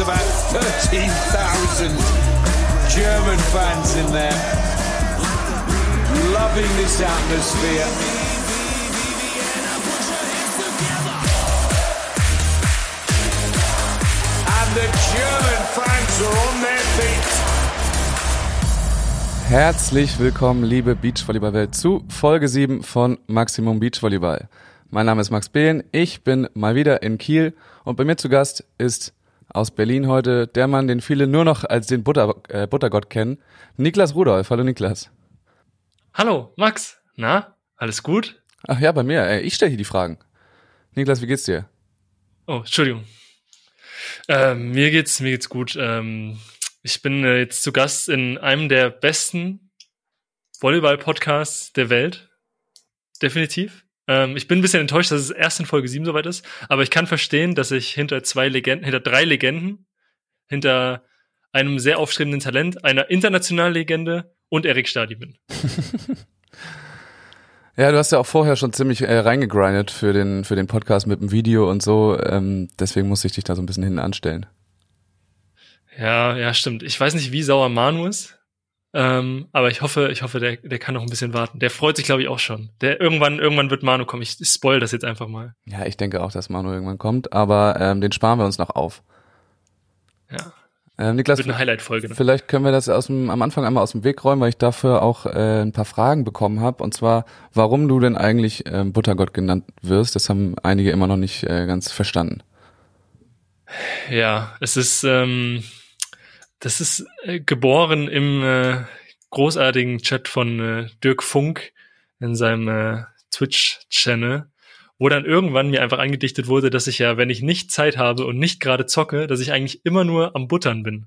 about 13,000 German fans in there, loving this atmosphere. The German fans are on their feet. Herzlich willkommen, liebe Beachvolleyball-Welt, zu Folge 7 von Maximum Beachvolleyball. Mein Name ist Max Behn, ich bin mal wieder in Kiel und bei mir zu Gast ist aus Berlin heute der Mann, den viele nur noch als den Butter, äh, Buttergott kennen, Niklas Rudolf. Hallo Niklas. Hallo Max, na, alles gut? Ach ja, bei mir, äh, ich stelle hier die Fragen. Niklas, wie geht's dir? Oh, Entschuldigung. Äh, mir geht's, mir geht's gut. Ähm, ich bin äh, jetzt zu Gast in einem der besten Volleyball-Podcasts der Welt. Definitiv. Ähm, ich bin ein bisschen enttäuscht, dass es erst in Folge 7 soweit ist, aber ich kann verstehen, dass ich hinter zwei Legenden, hinter drei Legenden, hinter einem sehr aufstrebenden Talent, einer internationalen Legende und Erik Stadi bin. Ja, du hast ja auch vorher schon ziemlich äh, reingegrindet für den, für den Podcast mit dem Video und so. Ähm, deswegen musste ich dich da so ein bisschen hinten anstellen. Ja, ja, stimmt. Ich weiß nicht, wie sauer Manu ist. Ähm, aber ich hoffe, ich hoffe, der, der kann noch ein bisschen warten. Der freut sich, glaube ich, auch schon. Der irgendwann, irgendwann wird Manu kommen. Ich spoil das jetzt einfach mal. Ja, ich denke auch, dass Manu irgendwann kommt, aber ähm, den sparen wir uns noch auf. Ja. Ähm, Niklas, wird eine Highlight-Folge. Ne? Vielleicht können wir das aus dem, am Anfang einmal aus dem Weg räumen, weil ich dafür auch äh, ein paar Fragen bekommen habe. Und zwar, warum du denn eigentlich ähm, Buttergott genannt wirst. Das haben einige immer noch nicht äh, ganz verstanden. Ja, es ist ähm, das ist äh, geboren im äh, großartigen Chat von äh, Dirk Funk in seinem äh, Twitch-Channel, wo dann irgendwann mir einfach angedichtet wurde, dass ich ja, wenn ich nicht Zeit habe und nicht gerade zocke, dass ich eigentlich immer nur am Buttern bin.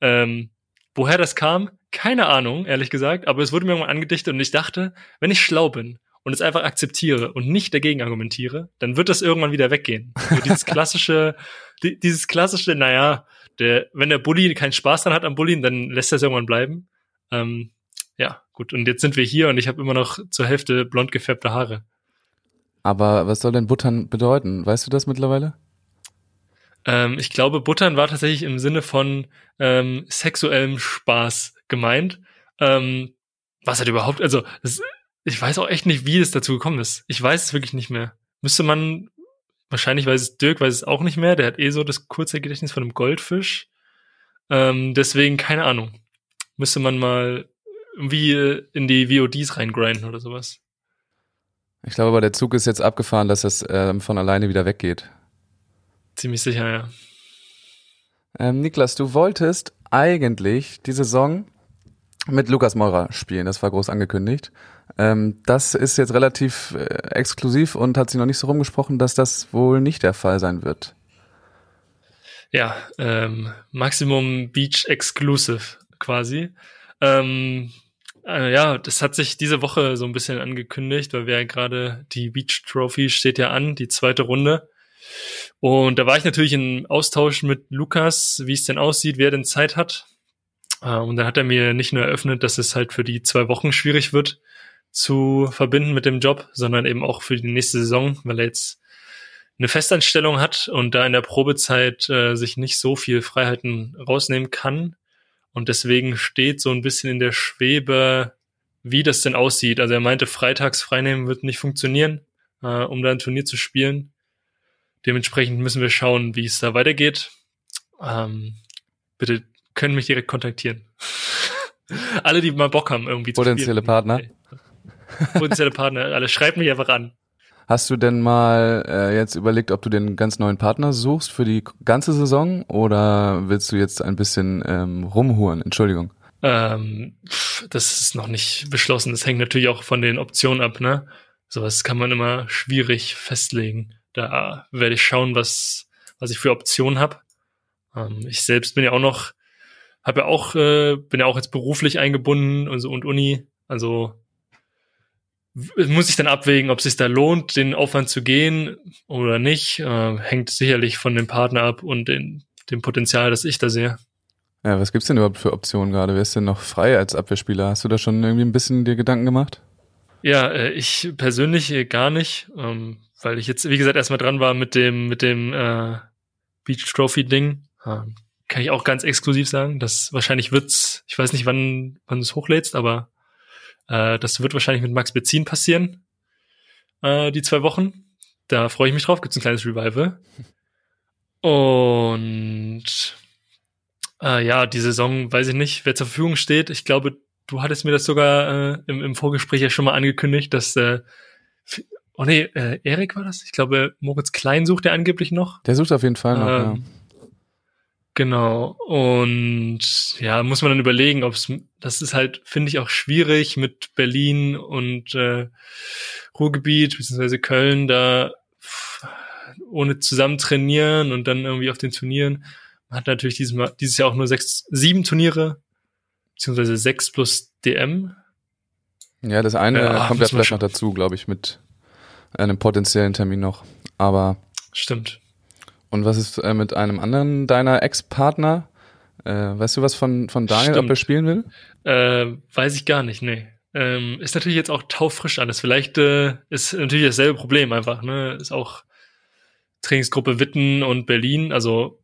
Ähm, woher das kam, keine Ahnung, ehrlich gesagt, aber es wurde mir irgendwann angedichtet und ich dachte, wenn ich schlau bin und es einfach akzeptiere und nicht dagegen argumentiere, dann wird das irgendwann wieder weggehen. So dieses klassische, die, dieses klassische, naja, der, wenn der Bully keinen Spaß dran hat am Bullien, dann lässt er es irgendwann bleiben. Ähm, ja, gut. Und jetzt sind wir hier und ich habe immer noch zur Hälfte blond gefärbte Haare. Aber was soll denn Buttern bedeuten? Weißt du das mittlerweile? Ähm, ich glaube, Buttern war tatsächlich im Sinne von ähm, sexuellem Spaß gemeint. Ähm, was hat überhaupt, also das, ich weiß auch echt nicht, wie es dazu gekommen ist. Ich weiß es wirklich nicht mehr. Müsste man Wahrscheinlich weiß es Dirk, weiß es auch nicht mehr. Der hat eh so das kurze Gedächtnis von einem Goldfisch. Ähm, deswegen, keine Ahnung. Müsste man mal irgendwie in die VODs reingrinden oder sowas. Ich glaube aber, der Zug ist jetzt abgefahren, dass es ähm, von alleine wieder weggeht. Ziemlich sicher, ja. Ähm, Niklas, du wolltest eigentlich die Saison mit Lukas Meurer spielen. Das war groß angekündigt. Ähm, das ist jetzt relativ äh, exklusiv und hat sich noch nicht so rumgesprochen, dass das wohl nicht der Fall sein wird. Ja, ähm, Maximum Beach Exclusive quasi. Ähm, äh, ja, das hat sich diese Woche so ein bisschen angekündigt, weil wir ja gerade die Beach Trophy steht ja an, die zweite Runde. Und da war ich natürlich in Austausch mit Lukas, wie es denn aussieht, wer denn Zeit hat. Äh, und dann hat er mir nicht nur eröffnet, dass es halt für die zwei Wochen schwierig wird, zu verbinden mit dem Job, sondern eben auch für die nächste Saison, weil er jetzt eine Festanstellung hat und da in der Probezeit äh, sich nicht so viel Freiheiten rausnehmen kann. Und deswegen steht so ein bisschen in der Schwebe, wie das denn aussieht. Also er meinte, freitags freinehmen wird nicht funktionieren, äh, um da ein Turnier zu spielen. Dementsprechend müssen wir schauen, wie es da weitergeht. Ähm, bitte können mich direkt kontaktieren. Alle, die mal Bock haben, irgendwie Potenzielle zu spielen. Partner. Okay potenzielle Partner, alle schreibt mich einfach an. Hast du denn mal äh, jetzt überlegt, ob du den ganz neuen Partner suchst für die ganze Saison oder willst du jetzt ein bisschen ähm, rumhuren? Entschuldigung. Ähm, das ist noch nicht beschlossen. Das hängt natürlich auch von den Optionen ab, ne? Sowas kann man immer schwierig festlegen. Da werde ich schauen, was, was ich für Optionen habe. Ähm, ich selbst bin ja auch noch, habe ja auch, äh, bin ja auch jetzt beruflich eingebunden und so und Uni. Also muss ich dann abwägen, ob es sich da lohnt, den Aufwand zu gehen oder nicht. Äh, hängt sicherlich von dem Partner ab und den, dem Potenzial, das ich da sehe. Ja, was gibt's denn überhaupt für Optionen gerade? Wer ist denn noch frei als Abwehrspieler? Hast du da schon irgendwie ein bisschen dir Gedanken gemacht? Ja, äh, ich persönlich äh, gar nicht, ähm, weil ich jetzt, wie gesagt, erstmal dran war mit dem, mit dem äh, Beach Trophy Ding. Ähm, kann ich auch ganz exklusiv sagen. Das wahrscheinlich wird's, ich weiß nicht, wann, wann du es hochlädst, aber äh, das wird wahrscheinlich mit Max Bezin passieren. Äh, die zwei Wochen. Da freue ich mich drauf. Gibt's ein kleines Revival. Und äh, ja, die Saison, weiß ich nicht, wer zur Verfügung steht. Ich glaube, du hattest mir das sogar äh, im, im Vorgespräch ja schon mal angekündigt, dass äh, Oh nee, äh, Erik war das? Ich glaube, Moritz Klein sucht er angeblich noch. Der sucht auf jeden Fall noch, ähm, ja. Genau. Und ja, muss man dann überlegen, ob es, das ist halt, finde ich, auch schwierig mit Berlin und äh, Ruhrgebiet beziehungsweise Köln da ohne zusammen trainieren und dann irgendwie auf den Turnieren. Man hat natürlich dieses, Mal, dieses Jahr auch nur sechs, sieben Turniere, beziehungsweise sechs plus DM. Ja, das eine ja, kommt ja vielleicht noch dazu, glaube ich, mit einem potenziellen Termin noch. Aber. Stimmt. Und was ist äh, mit einem anderen deiner Ex-Partner? Äh, weißt du was von, von Daniel, Stimmt. ob er spielen will? Äh, weiß ich gar nicht, nee. Ähm, ist natürlich jetzt auch taufrisch alles. Vielleicht äh, ist natürlich dasselbe Problem einfach, ne? Ist auch Trainingsgruppe Witten und Berlin. Also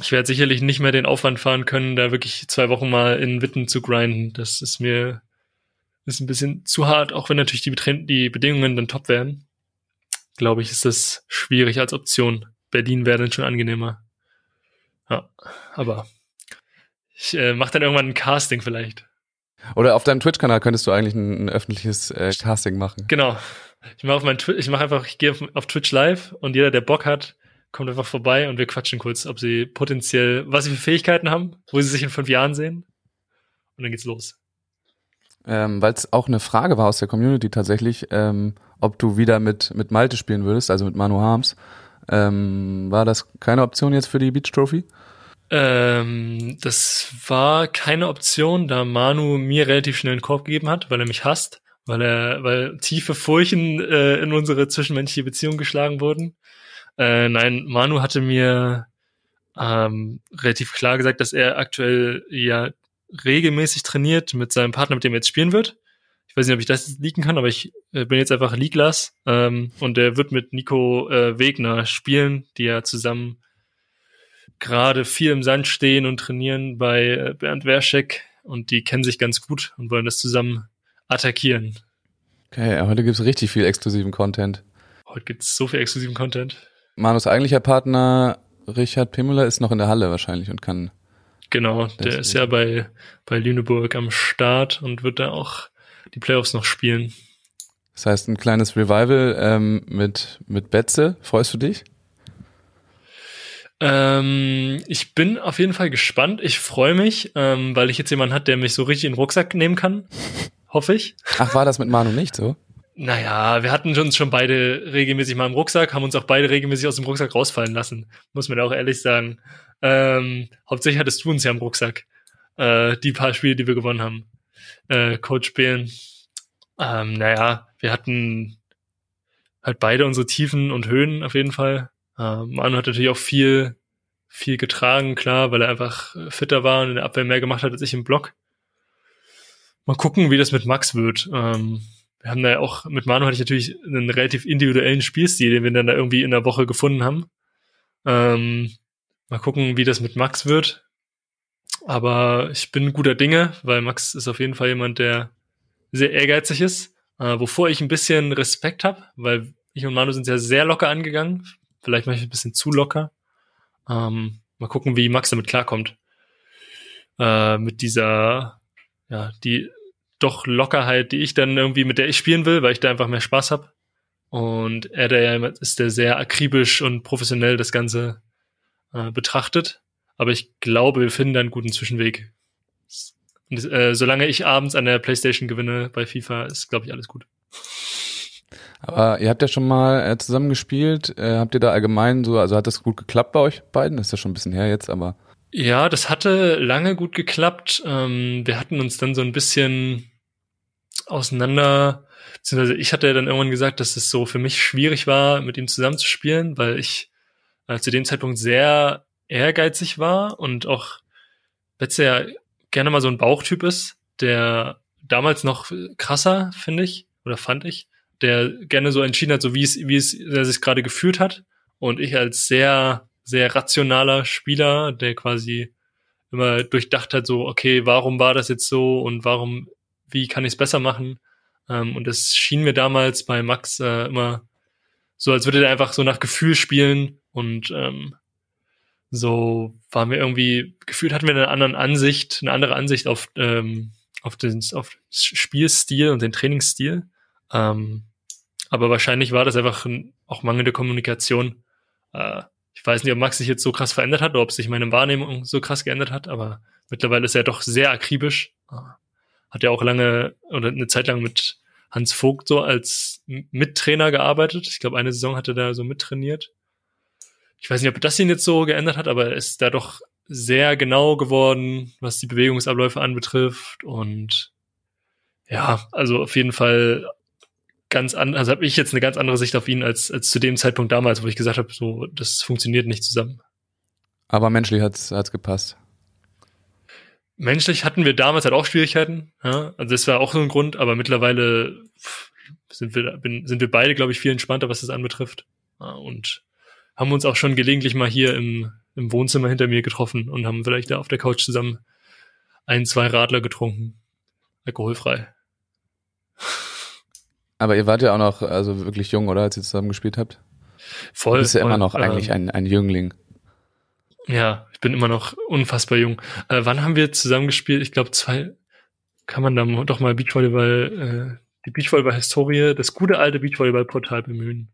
ich werde sicherlich nicht mehr den Aufwand fahren können, da wirklich zwei Wochen mal in Witten zu grinden. Das ist mir ist ein bisschen zu hart, auch wenn natürlich die, die Bedingungen dann top wären glaube ich, ist das schwierig als Option. Berlin wäre dann schon angenehmer. Ja, aber ich äh, mache dann irgendwann ein Casting vielleicht. Oder auf deinem Twitch-Kanal könntest du eigentlich ein, ein öffentliches äh, Casting machen. Genau. Ich mache auf ich mache einfach, ich gehe auf, auf Twitch live und jeder, der Bock hat, kommt einfach vorbei und wir quatschen kurz, ob sie potenziell, was sie für Fähigkeiten haben, wo sie sich in fünf Jahren sehen. Und dann geht's los. Ähm, Weil es auch eine Frage war aus der Community tatsächlich, ähm, ob du wieder mit, mit Malte spielen würdest, also mit Manu Harms. Ähm, war das keine Option jetzt für die Beach Trophy? Ähm, das war keine Option, da Manu mir relativ schnell einen Korb gegeben hat, weil er mich hasst, weil er, weil tiefe Furchen äh, in unsere zwischenmenschliche Beziehung geschlagen wurden. Äh, nein, Manu hatte mir ähm, relativ klar gesagt, dass er aktuell ja regelmäßig trainiert mit seinem Partner, mit dem er jetzt spielen wird. Ich weiß nicht, ob ich das leaken kann, aber ich äh, bin jetzt einfach Leaklas ähm, und der wird mit Nico äh, Wegner spielen, die ja zusammen gerade viel im Sand stehen und trainieren bei äh, Bernd Werschek und die kennen sich ganz gut und wollen das zusammen attackieren. Okay, heute gibt's richtig viel exklusiven Content. Heute gibt's so viel exklusiven Content. Manus eigentlicher Partner Richard Pimmler ist noch in der Halle wahrscheinlich und kann Genau, der ist ja bei, bei Lüneburg am Start und wird da auch die Playoffs noch spielen. Das heißt, ein kleines Revival ähm, mit, mit Betze. Freust du dich? Ähm, ich bin auf jeden Fall gespannt. Ich freue mich, ähm, weil ich jetzt jemanden hat, der mich so richtig in den Rucksack nehmen kann. Hoffe ich. Ach, war das mit Manu nicht so? Naja, wir hatten uns schon beide regelmäßig mal im Rucksack, haben uns auch beide regelmäßig aus dem Rucksack rausfallen lassen. Muss man auch ehrlich sagen. Ähm, hauptsächlich hattest du uns ja im Rucksack. Äh, die paar Spiele, die wir gewonnen haben. Äh, Coach spielen. Ähm, naja, wir hatten halt beide unsere Tiefen und Höhen auf jeden Fall. Ähm, Manu hat natürlich auch viel, viel getragen, klar, weil er einfach fitter war und in der Abwehr mehr gemacht hat als ich im Block. Mal gucken, wie das mit Max wird. Ähm, wir haben da ja auch, mit Manu hatte ich natürlich einen relativ individuellen Spielstil, den wir dann da irgendwie in der Woche gefunden haben. Ähm, Mal gucken, wie das mit Max wird. Aber ich bin guter Dinge, weil Max ist auf jeden Fall jemand, der sehr ehrgeizig ist, äh, wovor ich ein bisschen Respekt habe, weil ich und Manu sind ja sehr locker angegangen. Vielleicht mache ich ein bisschen zu locker. Ähm, mal gucken, wie Max damit klarkommt. Äh, mit dieser, ja, die doch Lockerheit, die ich dann irgendwie, mit der ich spielen will, weil ich da einfach mehr Spaß habe. Und er, der ja ist der sehr akribisch und professionell das Ganze äh, betrachtet. Aber ich glaube, wir finden da einen guten Zwischenweg. Und, äh, solange ich abends an der Playstation gewinne bei FIFA, ist, glaube ich, alles gut. Aber ihr habt ja schon mal äh, zusammen gespielt. Äh, habt ihr da allgemein so, also hat das gut geklappt bei euch beiden? Das ist ja schon ein bisschen her jetzt, aber. Ja, das hatte lange gut geklappt. Ähm, wir hatten uns dann so ein bisschen auseinander, beziehungsweise ich hatte dann irgendwann gesagt, dass es so für mich schwierig war, mit ihm zusammen zu spielen, weil ich äh, zu dem Zeitpunkt sehr ehrgeizig war und auch Betze ja gerne mal so ein Bauchtyp ist, der damals noch krasser, finde ich, oder fand ich, der gerne so entschieden hat, so wie es, wie es er sich gerade gefühlt hat. Und ich als sehr, sehr rationaler Spieler, der quasi immer durchdacht hat, so, okay, warum war das jetzt so und warum, wie kann ich es besser machen? Ähm, und das schien mir damals bei Max äh, immer so, als würde er einfach so nach Gefühl spielen und ähm, so waren wir irgendwie, gefühlt hatten wir eine andere Ansicht, eine andere Ansicht auf, ähm, auf den auf Spielstil und den Trainingsstil. Ähm, aber wahrscheinlich war das einfach ein, auch mangelnde Kommunikation. Äh, ich weiß nicht, ob Max sich jetzt so krass verändert hat oder ob sich meine Wahrnehmung so krass geändert hat, aber mittlerweile ist er doch sehr akribisch. Äh, hat ja auch lange oder eine Zeit lang mit Hans Vogt so als Mittrainer gearbeitet. Ich glaube, eine Saison hat er da so mittrainiert. Ich weiß nicht, ob das ihn jetzt so geändert hat, aber er ist da doch sehr genau geworden, was die Bewegungsabläufe anbetrifft. Und ja, also auf jeden Fall ganz anders, also habe ich jetzt eine ganz andere Sicht auf ihn als, als zu dem Zeitpunkt damals, wo ich gesagt habe, so, das funktioniert nicht zusammen. Aber menschlich hat's hat's gepasst. Menschlich hatten wir damals halt auch Schwierigkeiten, ja? also das war auch so ein Grund, aber mittlerweile sind wir, bin, sind wir beide, glaube ich, viel entspannter, was das anbetrifft. Ja, und haben uns auch schon gelegentlich mal hier im, im Wohnzimmer hinter mir getroffen und haben vielleicht da auf der Couch zusammen ein, zwei Radler getrunken. Alkoholfrei. Aber ihr wart ja auch noch also wirklich jung, oder, als ihr zusammen gespielt habt? Voll. Du bist ja voll, immer noch eigentlich ähm, ein, ein Jüngling. Ja, ich bin immer noch unfassbar jung. Äh, wann haben wir zusammen gespielt? Ich glaube, zwei, kann man da doch mal Beachvolleyball, äh, die Beachvolleyball-Historie, das gute alte Beachvolleyball-Portal bemühen.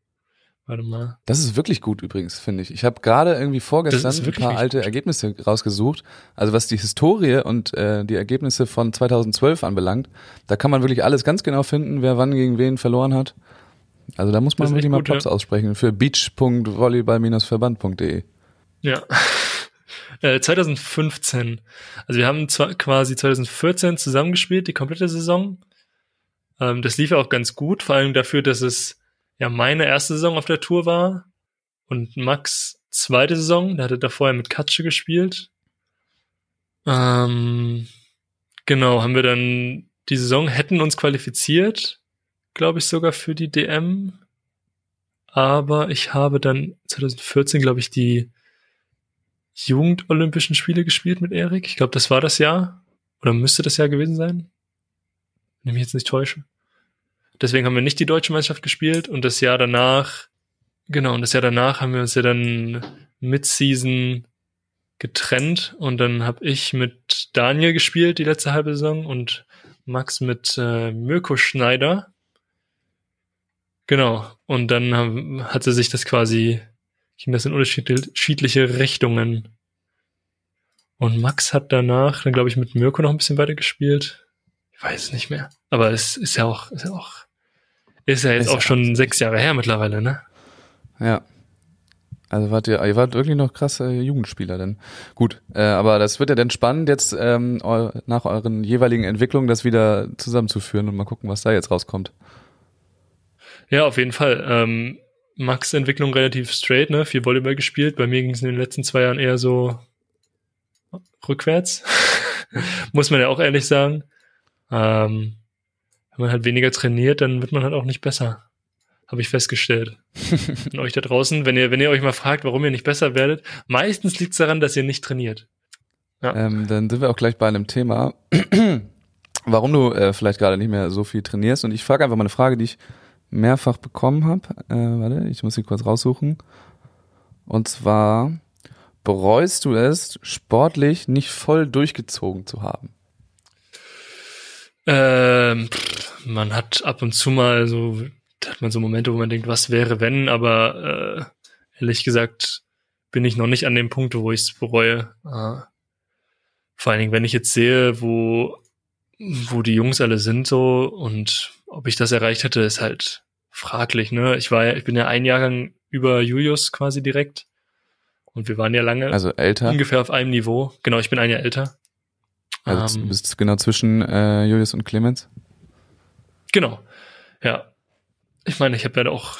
Warte mal. Das ist wirklich gut übrigens, finde ich. Ich habe gerade irgendwie vorgestern ein paar alte gut. Ergebnisse rausgesucht. Also was die Historie und äh, die Ergebnisse von 2012 anbelangt, da kann man wirklich alles ganz genau finden, wer wann gegen wen verloren hat. Also da muss man wirklich mal Props ja. aussprechen für beach.volleyball-verband.de. Ja. Äh, 2015. Also wir haben zwar quasi 2014 zusammengespielt, die komplette Saison. Ähm, das lief ja auch ganz gut, vor allem dafür, dass es ja meine erste Saison auf der Tour war und Max zweite Saison, der hatte da vorher mit Katsche gespielt. Ähm, genau, haben wir dann die Saison, hätten uns qualifiziert, glaube ich sogar für die DM. Aber ich habe dann 2014, glaube ich, die Jugend-Olympischen Spiele gespielt mit Erik. Ich glaube, das war das Jahr. Oder müsste das Jahr gewesen sein? Wenn ich mich jetzt nicht täusche. Deswegen haben wir nicht die deutsche Meisterschaft gespielt und das Jahr danach, genau, und das Jahr danach haben wir uns ja dann Mid-Season getrennt und dann habe ich mit Daniel gespielt die letzte halbe Saison und Max mit äh, Mirko Schneider. Genau. Und dann haben, hatte sich das quasi, ging das in unterschiedliche Richtungen. Und Max hat danach, dann glaube ich, mit Mirko noch ein bisschen weiter gespielt. Ich weiß es nicht mehr. Aber es ist ja auch, ist ja auch, ist ja jetzt Ist auch schon sechs Jahre her mittlerweile, ne? Ja. Also wart ihr, ihr wart wirklich noch krasse Jugendspieler denn. Gut, äh, aber das wird ja dann spannend, jetzt ähm, eu nach euren jeweiligen Entwicklungen das wieder zusammenzuführen und mal gucken, was da jetzt rauskommt. Ja, auf jeden Fall. Ähm, Max Entwicklung relativ straight, ne? Viel Volleyball gespielt. Bei mir ging es in den letzten zwei Jahren eher so rückwärts. Muss man ja auch ehrlich sagen. Ähm, wenn man halt weniger trainiert, dann wird man halt auch nicht besser. Habe ich festgestellt. Und euch da draußen, wenn ihr, wenn ihr euch mal fragt, warum ihr nicht besser werdet, meistens liegt es daran, dass ihr nicht trainiert. Ähm, dann sind wir auch gleich bei einem Thema, warum du äh, vielleicht gerade nicht mehr so viel trainierst. Und ich frage einfach mal eine Frage, die ich mehrfach bekommen habe. Äh, warte, ich muss sie kurz raussuchen. Und zwar, bereust du es, sportlich nicht voll durchgezogen zu haben? Ähm, pff, man hat ab und zu mal so, da hat man so Momente, wo man denkt, was wäre wenn, aber äh, ehrlich gesagt bin ich noch nicht an dem Punkt, wo ich es bereue. Äh, vor allen Dingen, wenn ich jetzt sehe, wo, wo die Jungs alle sind so und ob ich das erreicht hätte, ist halt fraglich, ne? Ich war ja, ich bin ja ein Jahrgang über Julius quasi direkt und wir waren ja lange Also älter? ungefähr auf einem Niveau. Genau, ich bin ein Jahr älter. Also Ähm, du bist genau zwischen äh, Julius und Clemens? Genau. Ja. Ich meine, ich habe ja auch,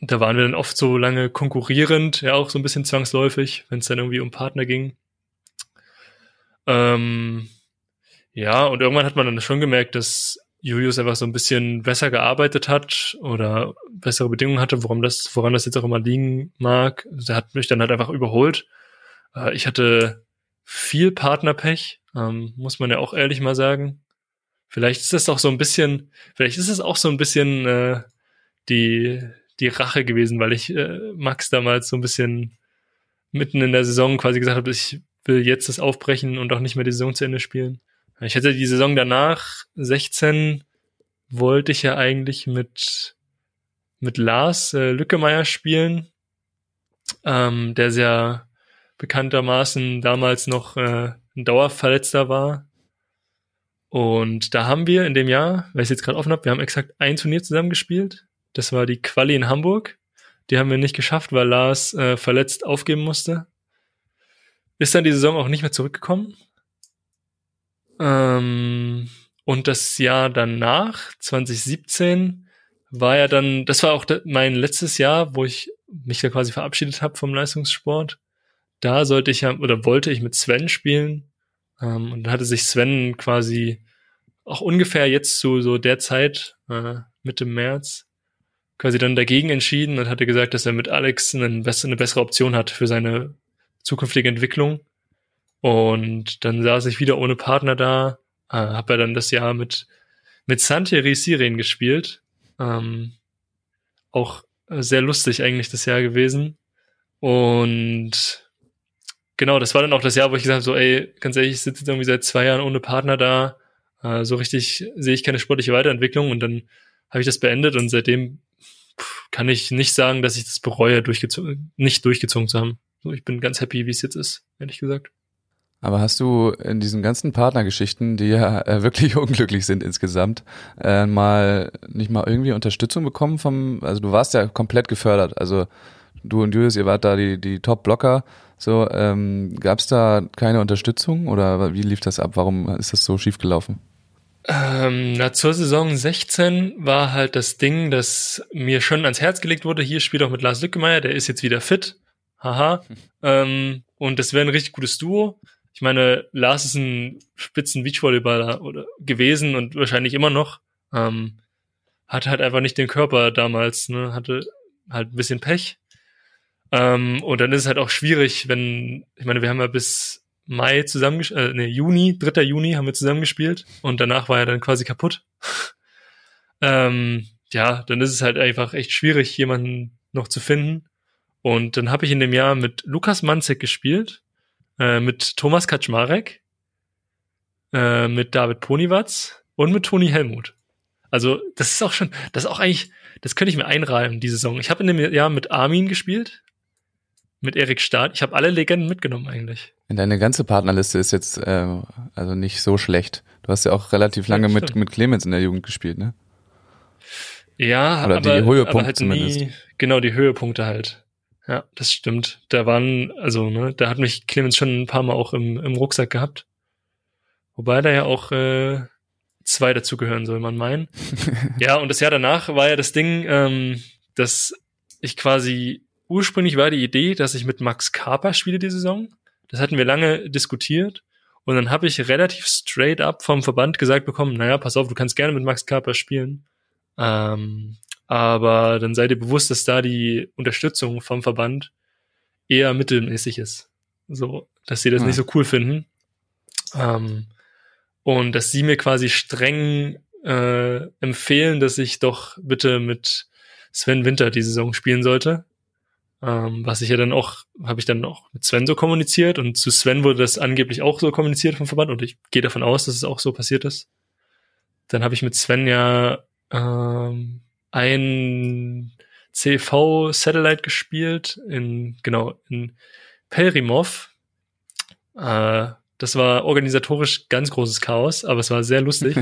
da waren wir dann oft so lange konkurrierend, ja auch so ein bisschen zwangsläufig, wenn es dann irgendwie um Partner ging. Ähm, ja, und irgendwann hat man dann schon gemerkt, dass Julius einfach so ein bisschen besser gearbeitet hat oder bessere Bedingungen hatte, woran das, woran das jetzt auch immer liegen mag. Der hat mich dann halt einfach überholt. Äh, ich hatte viel Partnerpech, ähm, muss man ja auch ehrlich mal sagen. Vielleicht ist das auch so ein bisschen, vielleicht ist es auch so ein bisschen äh, die, die Rache gewesen, weil ich äh, Max damals so ein bisschen mitten in der Saison quasi gesagt habe, ich will jetzt das aufbrechen und auch nicht mehr die Saison zu Ende spielen. Ich hätte die Saison danach, 16, wollte ich ja eigentlich mit, mit Lars äh, Lückemeier spielen, ähm, der sehr bekanntermaßen damals noch äh, ein Dauerverletzter war. Und da haben wir in dem Jahr, weil ich es jetzt gerade offen habe, wir haben exakt ein Turnier zusammen gespielt. Das war die Quali in Hamburg. Die haben wir nicht geschafft, weil Lars äh, verletzt aufgeben musste. Ist dann die Saison auch nicht mehr zurückgekommen. Ähm, und das Jahr danach, 2017, war ja dann, das war auch mein letztes Jahr, wo ich mich da quasi verabschiedet habe vom Leistungssport. Da sollte ich ja, oder wollte ich mit Sven spielen. Ähm, und dann hatte sich Sven quasi auch ungefähr jetzt zu so der Zeit, äh, Mitte März, quasi dann dagegen entschieden und hatte gesagt, dass er mit Alex eine, bessere Option hat für seine zukünftige Entwicklung. Und dann saß ich wieder ohne Partner da, äh, habe ja dann das Jahr mit mit Santieri Siren gespielt. Ähm, auch sehr lustig eigentlich das Jahr gewesen. Und genau, das war dann auch das Jahr, wo ich gesagt habe, so, ey, ganz ehrlich, ich sitze jetzt irgendwie seit zwei Jahren ohne Partner da. Äh, so richtig sehe ich keine sportliche Weiterentwicklung und dann habe ich das beendet und seitdem kann ich nicht sagen, dass ich das bereue, durchgezogen, nicht durchgezogen zu haben. So, ich bin ganz happy, wie es jetzt ist, ehrlich gesagt. Aber hast du in diesen ganzen Partnergeschichten, die ja äh, wirklich unglücklich sind insgesamt, äh, mal nicht mal irgendwie Unterstützung bekommen vom, also du warst ja komplett gefördert, also du und Julius, ihr wart da die, die Top-Blocker, so, ähm, gab es da keine Unterstützung oder wie lief das ab? Warum ist das so schief gelaufen? Ähm, na, zur Saison 16 war halt das Ding, das mir schon ans Herz gelegt wurde. Hier spielt auch mit Lars Lückemeier, der ist jetzt wieder fit. Haha. ähm, und das wäre ein richtig gutes Duo. Ich meine, Lars ist ein spitzen Beachvolleyballer oder gewesen und wahrscheinlich immer noch. Ähm, hatte halt einfach nicht den Körper damals, ne? Hatte halt ein bisschen Pech. Ähm, und dann ist es halt auch schwierig, wenn, ich meine, wir haben ja bis Mai zusammen, äh, nee, Juni, 3. Juni haben wir zusammengespielt und danach war er dann quasi kaputt. ähm, ja, dann ist es halt einfach echt schwierig, jemanden noch zu finden. Und dann habe ich in dem Jahr mit Lukas Manzek gespielt, äh, mit Thomas Kaczmarek, äh, mit David Ponywatz und mit Toni Helmut. Also das ist auch schon, das ist auch eigentlich, das könnte ich mir einreihen, die Saison. Ich habe in dem Jahr mit Armin gespielt, mit Erik Stahl. Ich habe alle Legenden mitgenommen eigentlich. Deine ganze Partnerliste ist jetzt äh, also nicht so schlecht. Du hast ja auch relativ lange mit, mit Clemens in der Jugend gespielt, ne? Ja, Oder aber, die Höhepunkte aber halt zumindest. Nie, genau, die Höhepunkte halt. Ja, das stimmt. Da waren, also, ne, da hat mich Clemens schon ein paar Mal auch im, im Rucksack gehabt. Wobei da ja auch äh, zwei dazugehören, soll man meinen. ja, und das Jahr danach war ja das Ding, ähm, dass ich quasi ursprünglich war die Idee, dass ich mit Max Kaper spiele die Saison. Das hatten wir lange diskutiert. Und dann habe ich relativ straight up vom Verband gesagt bekommen, naja, pass auf, du kannst gerne mit Max Kaper spielen. Ähm, aber dann seid ihr bewusst, dass da die Unterstützung vom Verband eher mittelmäßig ist. So, dass sie das ja. nicht so cool finden. Ähm, und dass sie mir quasi streng äh, empfehlen, dass ich doch bitte mit Sven Winter die Saison spielen sollte. Ähm, was ich ja dann auch, habe ich dann auch mit Sven so kommuniziert und zu Sven wurde das angeblich auch so kommuniziert vom Verband und ich gehe davon aus, dass es auch so passiert ist. Dann habe ich mit Sven ja ähm, ein CV-Satellite gespielt in, genau, in Pelrimov. Äh, das war organisatorisch ganz großes Chaos, aber es war sehr lustig.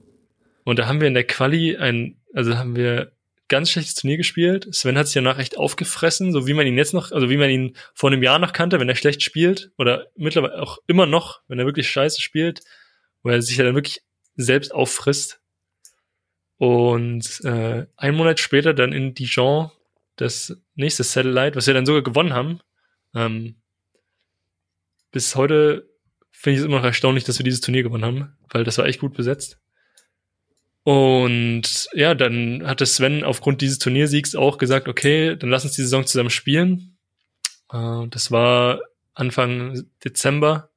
und da haben wir in der Quali ein, also haben wir ganz schlechtes Turnier gespielt. Sven hat sich danach echt aufgefressen, so wie man ihn jetzt noch, also wie man ihn vor einem Jahr noch kannte, wenn er schlecht spielt oder mittlerweile auch immer noch, wenn er wirklich scheiße spielt, wo er sich ja dann wirklich selbst auffrisst. Und äh, ein Monat später dann in Dijon das nächste Satellite, was wir dann sogar gewonnen haben. Ähm, bis heute finde ich es immer noch erstaunlich, dass wir dieses Turnier gewonnen haben, weil das war echt gut besetzt. Und ja, dann hatte Sven aufgrund dieses Turniersiegs auch gesagt, okay, dann lass uns die Saison zusammen spielen. Äh, das war Anfang Dezember.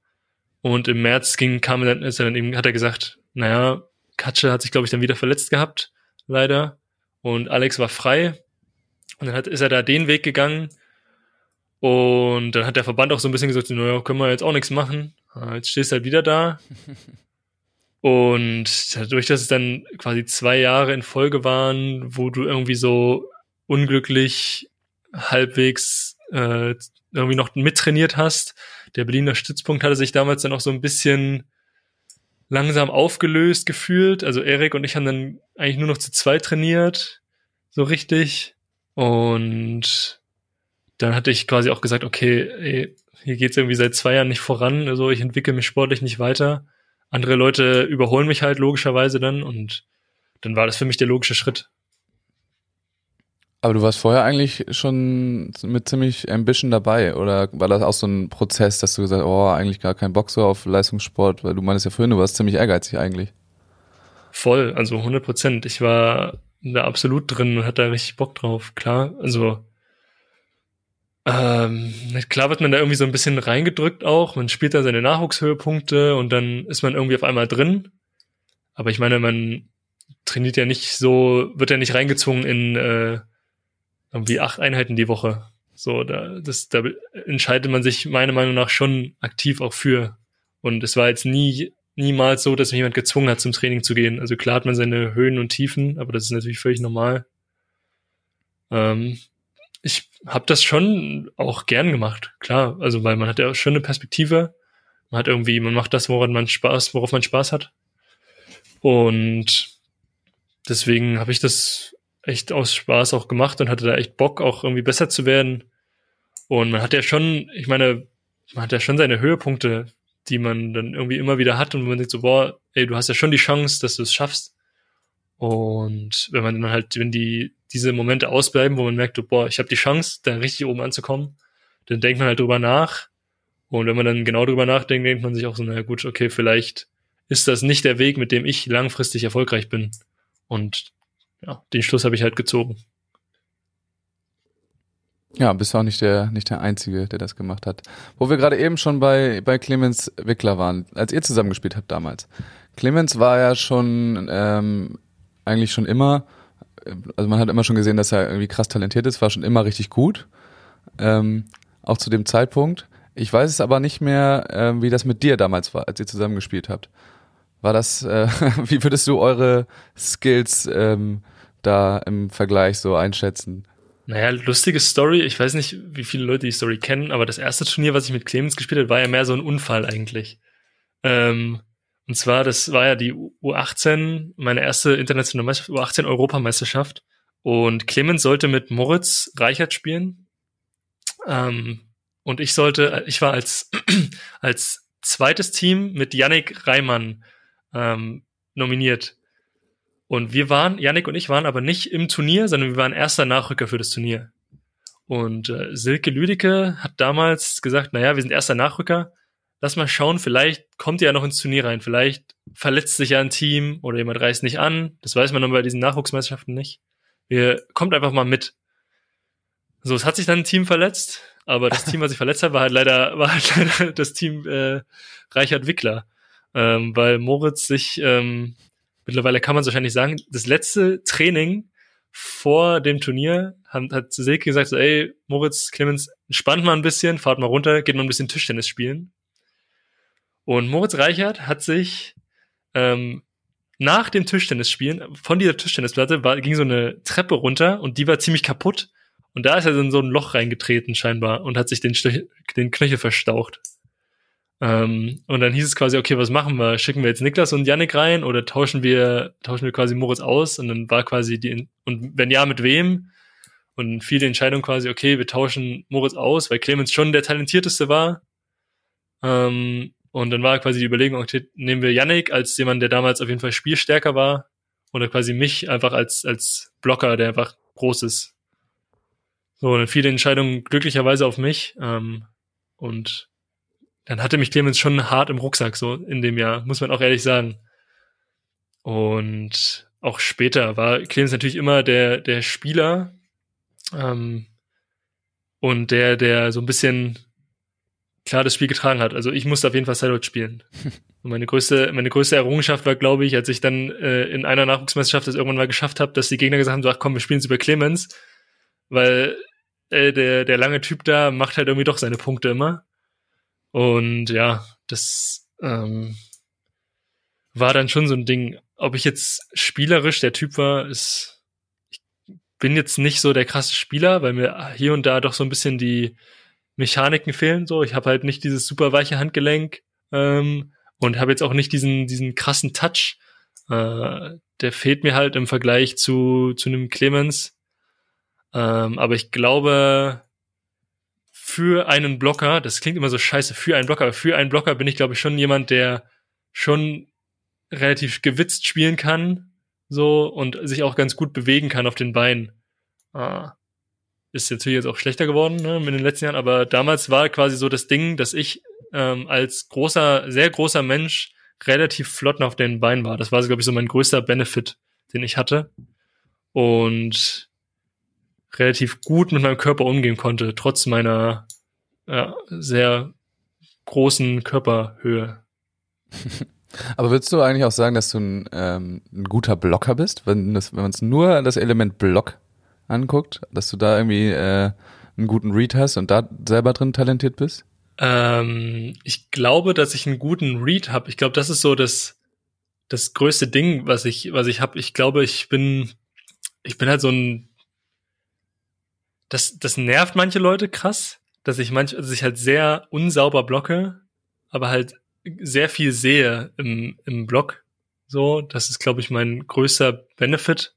Und im März ging, kam dann, ist er dann eben, hat er gesagt, naja, Katsche hat sich, glaube ich, dann wieder verletzt gehabt, leider. Und Alex war frei. Und dann hat, ist er da den Weg gegangen. Und dann hat der Verband auch so ein bisschen gesagt, naja, können wir jetzt auch nichts machen. Ah, jetzt stehst du halt wieder da. Und dadurch, dass es dann quasi zwei Jahre in Folge waren, wo du irgendwie so unglücklich halbwegs äh, irgendwie noch mittrainiert hast, der Berliner Stützpunkt hatte sich damals dann auch so ein bisschen langsam aufgelöst gefühlt. Also Erik und ich haben dann eigentlich nur noch zu zweit trainiert, so richtig. Und dann hatte ich quasi auch gesagt, okay, ey, hier geht's irgendwie seit zwei Jahren nicht voran, also ich entwickle mich sportlich nicht weiter andere Leute überholen mich halt logischerweise dann und dann war das für mich der logische Schritt. Aber du warst vorher eigentlich schon mit ziemlich Ambition dabei oder war das auch so ein Prozess, dass du gesagt hast, oh, eigentlich gar kein Bock so auf Leistungssport, weil du meinst ja vorhin, du warst ziemlich ehrgeizig eigentlich. Voll, also 100 Prozent. Ich war da absolut drin und hatte da richtig Bock drauf, klar. Also ähm, klar wird man da irgendwie so ein bisschen reingedrückt auch. Man spielt da seine Nachwuchshöhepunkte und dann ist man irgendwie auf einmal drin. Aber ich meine, man trainiert ja nicht so, wird ja nicht reingezwungen in äh, irgendwie acht Einheiten die Woche. So, da, das, da entscheidet man sich meiner Meinung nach schon aktiv auch für. Und es war jetzt nie, niemals so, dass mich jemand gezwungen hat, zum Training zu gehen. Also klar hat man seine Höhen und Tiefen, aber das ist natürlich völlig normal. Ähm, ich habe das schon auch gern gemacht, klar. Also weil man hat ja schon eine Perspektive. Man hat irgendwie, man macht das, woran man Spaß, worauf man Spaß hat. Und deswegen habe ich das echt aus Spaß auch gemacht und hatte da echt Bock, auch irgendwie besser zu werden. Und man hat ja schon, ich meine, man hat ja schon seine Höhepunkte, die man dann irgendwie immer wieder hat und man denkt so, boah, ey, du hast ja schon die Chance, dass du es schaffst. Und wenn man dann halt, wenn die diese Momente ausbleiben, wo man merkt, boah, ich habe die Chance, da richtig oben anzukommen, dann denkt man halt drüber nach. Und wenn man dann genau drüber nachdenkt, denkt man sich auch so, naja gut, okay, vielleicht ist das nicht der Weg, mit dem ich langfristig erfolgreich bin. Und ja, den Schluss habe ich halt gezogen. Ja, bist auch nicht der, nicht der Einzige, der das gemacht hat. Wo wir gerade eben schon bei, bei Clemens Wickler waren, als ihr zusammengespielt habt damals. Clemens war ja schon ähm, eigentlich schon immer also man hat immer schon gesehen, dass er irgendwie krass talentiert ist, war schon immer richtig gut. Ähm, auch zu dem Zeitpunkt. Ich weiß es aber nicht mehr, äh, wie das mit dir damals war, als ihr zusammen gespielt habt. War das, äh, wie würdest du eure Skills ähm, da im Vergleich so einschätzen? Naja, lustige Story. Ich weiß nicht, wie viele Leute die Story kennen, aber das erste Turnier, was ich mit Clemens gespielt habe, war ja mehr so ein Unfall eigentlich. Ähm, und zwar, das war ja die U18, meine erste internationale Meisterschaft, U18 Europameisterschaft. Und Clemens sollte mit Moritz Reichert spielen. Ähm, und ich sollte, ich war als, als zweites Team mit Yannick Reimann ähm, nominiert. Und wir waren, Yannick und ich waren aber nicht im Turnier, sondern wir waren erster Nachrücker für das Turnier. Und äh, Silke Lüdecke hat damals gesagt, naja, wir sind erster Nachrücker lass mal schauen, vielleicht kommt ihr ja noch ins Turnier rein, vielleicht verletzt sich ja ein Team oder jemand reißt nicht an. Das weiß man dann bei diesen Nachwuchsmeisterschaften nicht. Wir kommt einfach mal mit. So, es hat sich dann ein Team verletzt, aber das Team, was sich verletzt hat, war halt leider, war halt leider das Team äh, Reichard Wickler. Ähm, weil Moritz sich, ähm, mittlerweile kann man es wahrscheinlich sagen, das letzte Training vor dem Turnier hat, hat Silke gesagt, so, ey, Moritz, Clemens, entspannt mal ein bisschen, fahrt mal runter, geht mal ein bisschen Tischtennis spielen. Und Moritz Reichert hat sich ähm, nach dem Tischtennisspielen von dieser Tischtennisplatte war, ging so eine Treppe runter und die war ziemlich kaputt. Und da ist er in so ein Loch reingetreten scheinbar und hat sich den, den Knöchel verstaucht. Ähm, und dann hieß es quasi, okay, was machen wir? Schicken wir jetzt Niklas und Yannick rein oder tauschen wir, tauschen wir quasi Moritz aus? Und dann war quasi die, und wenn ja, mit wem? Und fiel die Entscheidung quasi, okay, wir tauschen Moritz aus, weil Clemens schon der talentierteste war. Ähm, und dann war quasi die Überlegung, okay, nehmen wir Yannick als jemand, der damals auf jeden Fall spielstärker war, oder quasi mich einfach als, als Blocker, der einfach groß ist. So, dann fiel die Entscheidung glücklicherweise auf mich. Ähm, und dann hatte mich Clemens schon hart im Rucksack, so in dem Jahr, muss man auch ehrlich sagen. Und auch später war Clemens natürlich immer der, der Spieler ähm, und der, der so ein bisschen klar das Spiel getragen hat. Also ich musste auf jeden Fall Sideways spielen. Und meine größte, meine größte Errungenschaft war, glaube ich, als ich dann äh, in einer Nachwuchsmeisterschaft das irgendwann mal geschafft habe, dass die Gegner gesagt haben, so, ach komm, wir spielen jetzt über Clemens, weil äh, der, der lange Typ da macht halt irgendwie doch seine Punkte immer. Und ja, das ähm, war dann schon so ein Ding. Ob ich jetzt spielerisch der Typ war, ist, ich bin jetzt nicht so der krasse Spieler, weil mir hier und da doch so ein bisschen die Mechaniken fehlen. So, ich habe halt nicht dieses super weiche Handgelenk ähm, und habe jetzt auch nicht diesen diesen krassen Touch. Äh, der fehlt mir halt im Vergleich zu zu einem Clemens. Ähm, aber ich glaube, für einen Blocker, das klingt immer so scheiße, für einen Blocker, aber für einen Blocker bin ich, glaube ich, schon jemand, der schon relativ gewitzt spielen kann, so, und sich auch ganz gut bewegen kann auf den Beinen. Ah, ist natürlich jetzt auch schlechter geworden ne, in den letzten Jahren, aber damals war quasi so das Ding, dass ich ähm, als großer, sehr großer Mensch relativ flott auf den Beinen war. Das war, glaube ich, so mein größter Benefit, den ich hatte. Und relativ gut mit meinem Körper umgehen konnte, trotz meiner ja, sehr großen Körperhöhe. Aber würdest du eigentlich auch sagen, dass du ein, ähm, ein guter Blocker bist, wenn, das, wenn man es nur das Element Block anguckt, dass du da irgendwie äh, einen guten Read hast und da selber drin talentiert bist? Ähm, ich glaube, dass ich einen guten Read habe. Ich glaube, das ist so das das größte Ding, was ich was ich habe. Ich glaube, ich bin ich bin halt so ein das das nervt manche Leute krass, dass ich manch dass ich halt sehr unsauber blocke, aber halt sehr viel sehe im im Block. So, das ist glaube ich mein größter Benefit.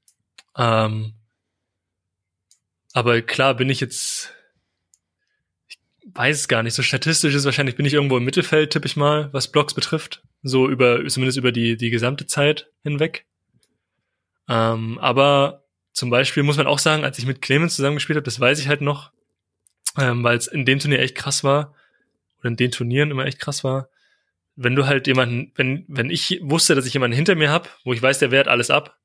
Ähm, aber klar bin ich jetzt, ich weiß es gar nicht, so statistisch ist wahrscheinlich, bin ich irgendwo im Mittelfeld, tippe ich mal, was Blocks betrifft. So über, zumindest über die, die gesamte Zeit hinweg. Ähm, aber zum Beispiel muss man auch sagen, als ich mit Clemens zusammengespielt habe, das weiß ich halt noch, ähm, weil es in dem Turnier echt krass war, oder in den Turnieren immer echt krass war, wenn du halt jemanden, wenn, wenn ich wusste, dass ich jemanden hinter mir habe, wo ich weiß, der wehrt alles ab,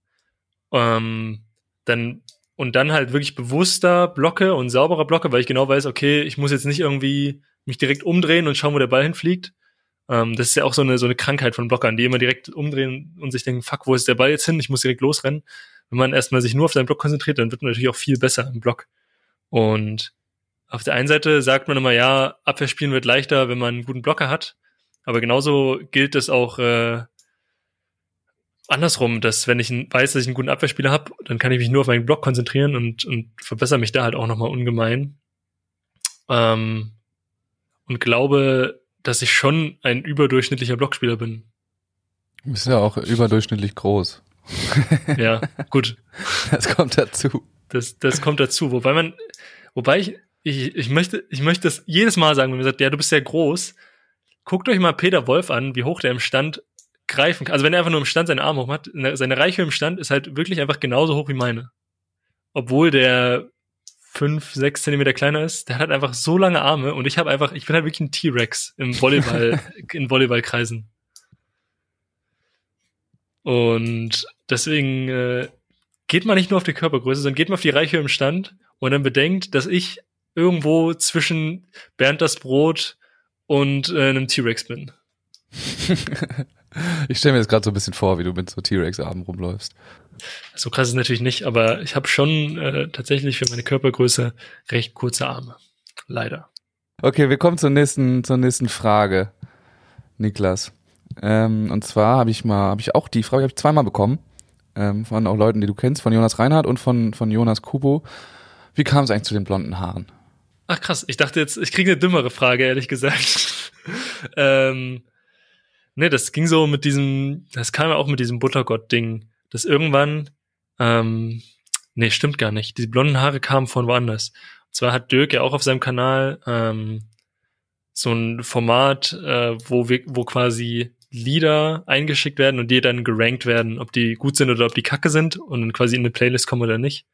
ähm, dann und dann halt wirklich bewusster blocke und sauberer blocke, weil ich genau weiß, okay, ich muss jetzt nicht irgendwie mich direkt umdrehen und schauen, wo der Ball hinfliegt. Ähm, das ist ja auch so eine, so eine Krankheit von Blockern, die immer direkt umdrehen und sich denken, fuck, wo ist der Ball jetzt hin? Ich muss direkt losrennen. Wenn man erstmal sich nur auf seinen Block konzentriert, dann wird man natürlich auch viel besser im Block. Und auf der einen Seite sagt man immer, ja, Abwehrspielen wird leichter, wenn man einen guten Blocker hat. Aber genauso gilt es auch äh, andersrum, dass wenn ich weiß, dass ich einen guten Abwehrspieler habe, dann kann ich mich nur auf meinen Block konzentrieren und, und verbessere mich da halt auch nochmal ungemein. Ähm, und glaube, dass ich schon ein überdurchschnittlicher Blockspieler bin. Du bist ja auch überdurchschnittlich groß. ja, gut. Das kommt dazu. Das, das kommt dazu. Wobei man, wobei ich, ich, ich möchte, ich möchte das jedes Mal sagen, wenn man sagt, ja, du bist sehr groß. Guckt euch mal Peter Wolf an, wie hoch der im Stand greifen kann. Also wenn er einfach nur im Stand seine Arme hoch hat, seine Reiche im Stand ist halt wirklich einfach genauso hoch wie meine. Obwohl der fünf, sechs Zentimeter kleiner ist, der hat halt einfach so lange Arme und ich habe einfach, ich bin halt wirklich ein T-Rex im Volleyball, in Volleyballkreisen. Und deswegen äh, geht man nicht nur auf die Körpergröße, sondern geht man auf die Reiche im Stand und dann bedenkt, dass ich irgendwo zwischen Bernd das Brot und äh, einem T-Rex bin. Ich stelle mir jetzt gerade so ein bisschen vor, wie du mit so T-Rex-Armen rumläufst. So krass ist es natürlich nicht, aber ich habe schon äh, tatsächlich für meine Körpergröße recht kurze Arme. Leider. Okay, wir kommen zur nächsten, zur nächsten Frage, Niklas. Ähm, und zwar habe ich mal, habe ich auch die Frage, habe ich zweimal bekommen, ähm, von auch Leuten, die du kennst, von Jonas Reinhardt und von, von Jonas Kubo. Wie kam es eigentlich zu den blonden Haaren? Ach krass, ich dachte jetzt, ich kriege eine dümmere Frage, ehrlich gesagt. ähm, Ne, das ging so mit diesem, das kam ja auch mit diesem Buttergott-Ding, dass irgendwann, ähm, nee, stimmt gar nicht. Die blonden Haare kamen von woanders. Und zwar hat Dirk ja auch auf seinem Kanal ähm, so ein Format, äh, wo wir, wo quasi Lieder eingeschickt werden und die dann gerankt werden, ob die gut sind oder ob die kacke sind und dann quasi in eine Playlist kommen oder nicht.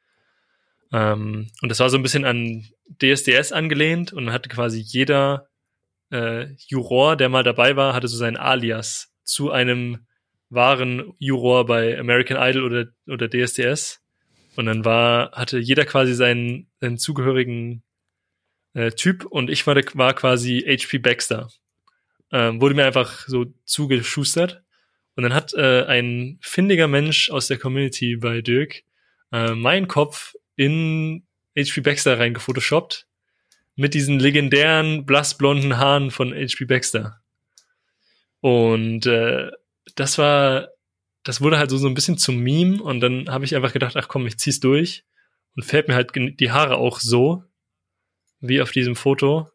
Ähm, und das war so ein bisschen an DSDS angelehnt und hatte quasi jeder äh, Juror, der mal dabei war, hatte so sein Alias zu einem wahren Juror bei American Idol oder, oder DSDS. Und dann war, hatte jeder quasi seinen, seinen zugehörigen äh, Typ und ich war, war quasi HP Baxter. Ähm, wurde mir einfach so zugeschustert. Und dann hat äh, ein findiger Mensch aus der Community bei Dirk äh, meinen Kopf in HP Baxter reingefotoshoppt mit diesen legendären blassblonden Haaren von HP Baxter. Und äh, das war, das wurde halt so, so ein bisschen zum Meme und dann habe ich einfach gedacht, ach komm, ich zieh's durch und fällt mir halt die Haare auch so, wie auf diesem Foto,